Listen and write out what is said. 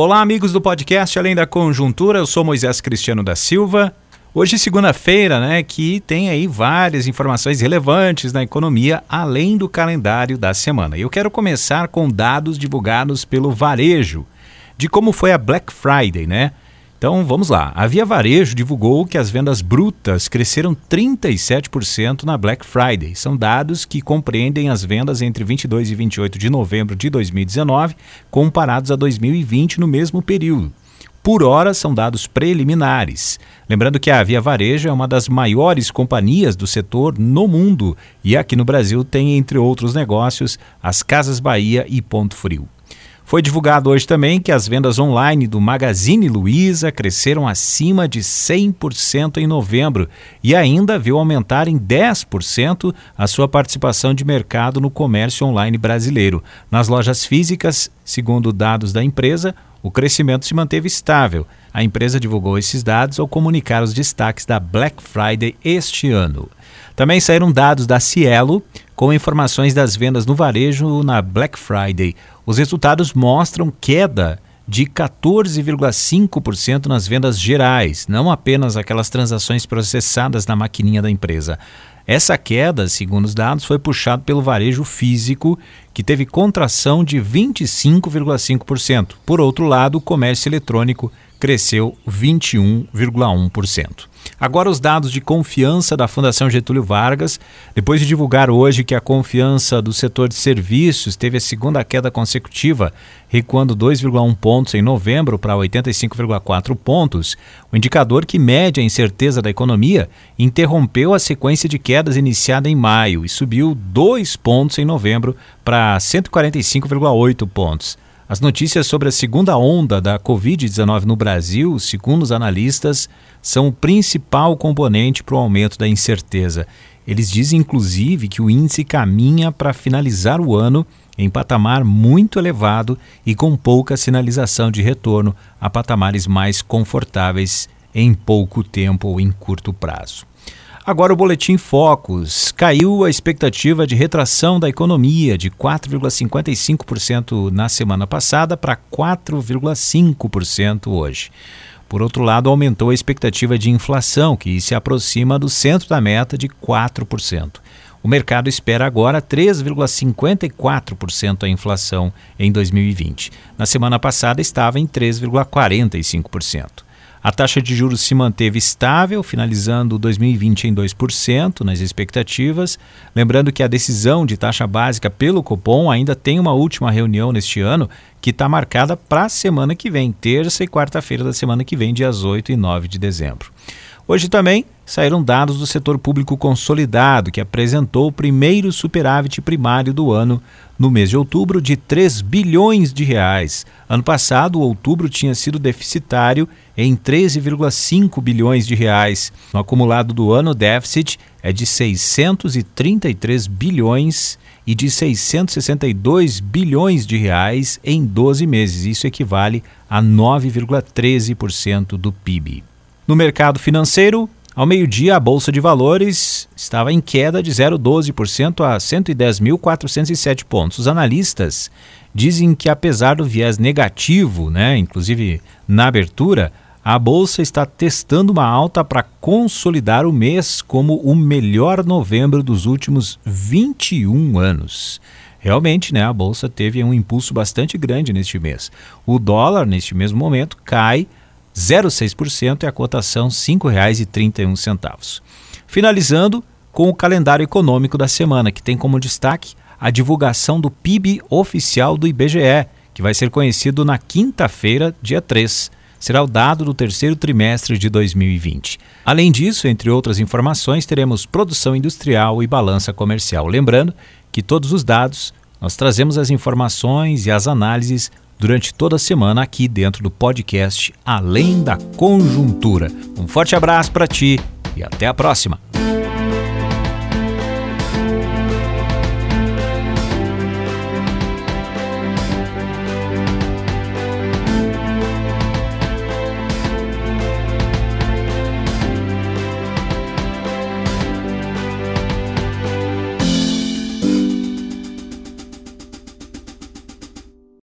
Olá, amigos do podcast Além da Conjuntura, eu sou Moisés Cristiano da Silva. Hoje, segunda-feira, né, que tem aí várias informações relevantes na economia, além do calendário da semana. Eu quero começar com dados divulgados pelo Varejo, de como foi a Black Friday, né? Então vamos lá. A Via Varejo divulgou que as vendas brutas cresceram 37% na Black Friday. São dados que compreendem as vendas entre 22 e 28 de novembro de 2019, comparados a 2020 no mesmo período. Por hora, são dados preliminares. Lembrando que a Via Varejo é uma das maiores companhias do setor no mundo e aqui no Brasil tem, entre outros negócios, as Casas Bahia e Ponto Frio. Foi divulgado hoje também que as vendas online do Magazine Luiza cresceram acima de 100% em novembro e ainda viu aumentar em 10% a sua participação de mercado no comércio online brasileiro. Nas lojas físicas, segundo dados da empresa, o crescimento se manteve estável. A empresa divulgou esses dados ao comunicar os destaques da Black Friday este ano. Também saíram dados da Cielo com informações das vendas no varejo na Black Friday. Os resultados mostram queda de 14,5% nas vendas gerais, não apenas aquelas transações processadas na maquininha da empresa. Essa queda, segundo os dados, foi puxada pelo varejo físico, que teve contração de 25,5%. Por outro lado, o comércio eletrônico cresceu 21,1%. Agora, os dados de confiança da Fundação Getúlio Vargas, depois de divulgar hoje que a confiança do setor de serviços teve a segunda queda consecutiva, recuando 2,1 pontos em novembro para 85,4 pontos, o indicador que mede a incerteza da economia interrompeu a sequência de quedas iniciada em maio e subiu 2 pontos em novembro para 145,8 pontos. As notícias sobre a segunda onda da Covid-19 no Brasil, segundo os analistas, são o principal componente para o aumento da incerteza. Eles dizem, inclusive, que o índice caminha para finalizar o ano em patamar muito elevado e com pouca sinalização de retorno a patamares mais confortáveis em pouco tempo ou em curto prazo. Agora o boletim Focus. Caiu a expectativa de retração da economia de 4,55% na semana passada para 4,5% hoje. Por outro lado, aumentou a expectativa de inflação, que se aproxima do centro da meta de 4%. O mercado espera agora 3,54% a inflação em 2020. Na semana passada estava em 3,45%. A taxa de juros se manteve estável, finalizando 2020 em 2% nas expectativas. Lembrando que a decisão de taxa básica pelo Copom ainda tem uma última reunião neste ano, que está marcada para a semana que vem, terça e quarta-feira da semana que vem, dias 8 e 9 de dezembro. Hoje também saíram dados do setor público consolidado, que apresentou o primeiro superávit primário do ano no mês de outubro de 3 bilhões de reais. Ano passado, outubro tinha sido deficitário em 13,5 bilhões de reais. No acumulado do ano, o déficit é de 633 bilhões e de 662 bilhões de reais em 12 meses. Isso equivale a 9,13% do PIB. No mercado financeiro, ao meio-dia, a Bolsa de Valores estava em queda de 0,12% a 110.407 pontos. Os analistas dizem que, apesar do viés negativo, né, inclusive na abertura, a Bolsa está testando uma alta para consolidar o mês como o melhor novembro dos últimos 21 anos. Realmente, né, a Bolsa teve um impulso bastante grande neste mês. O dólar, neste mesmo momento, cai 0,6% e a cotação R$ 5,31. Finalizando com o calendário econômico da semana, que tem como destaque a divulgação do PIB oficial do IBGE, que vai ser conhecido na quinta-feira, dia 3. Será o dado do terceiro trimestre de 2020. Além disso, entre outras informações, teremos produção industrial e balança comercial. Lembrando que todos os dados nós trazemos as informações e as análises durante toda a semana aqui dentro do podcast Além da Conjuntura. Um forte abraço para ti e até a próxima.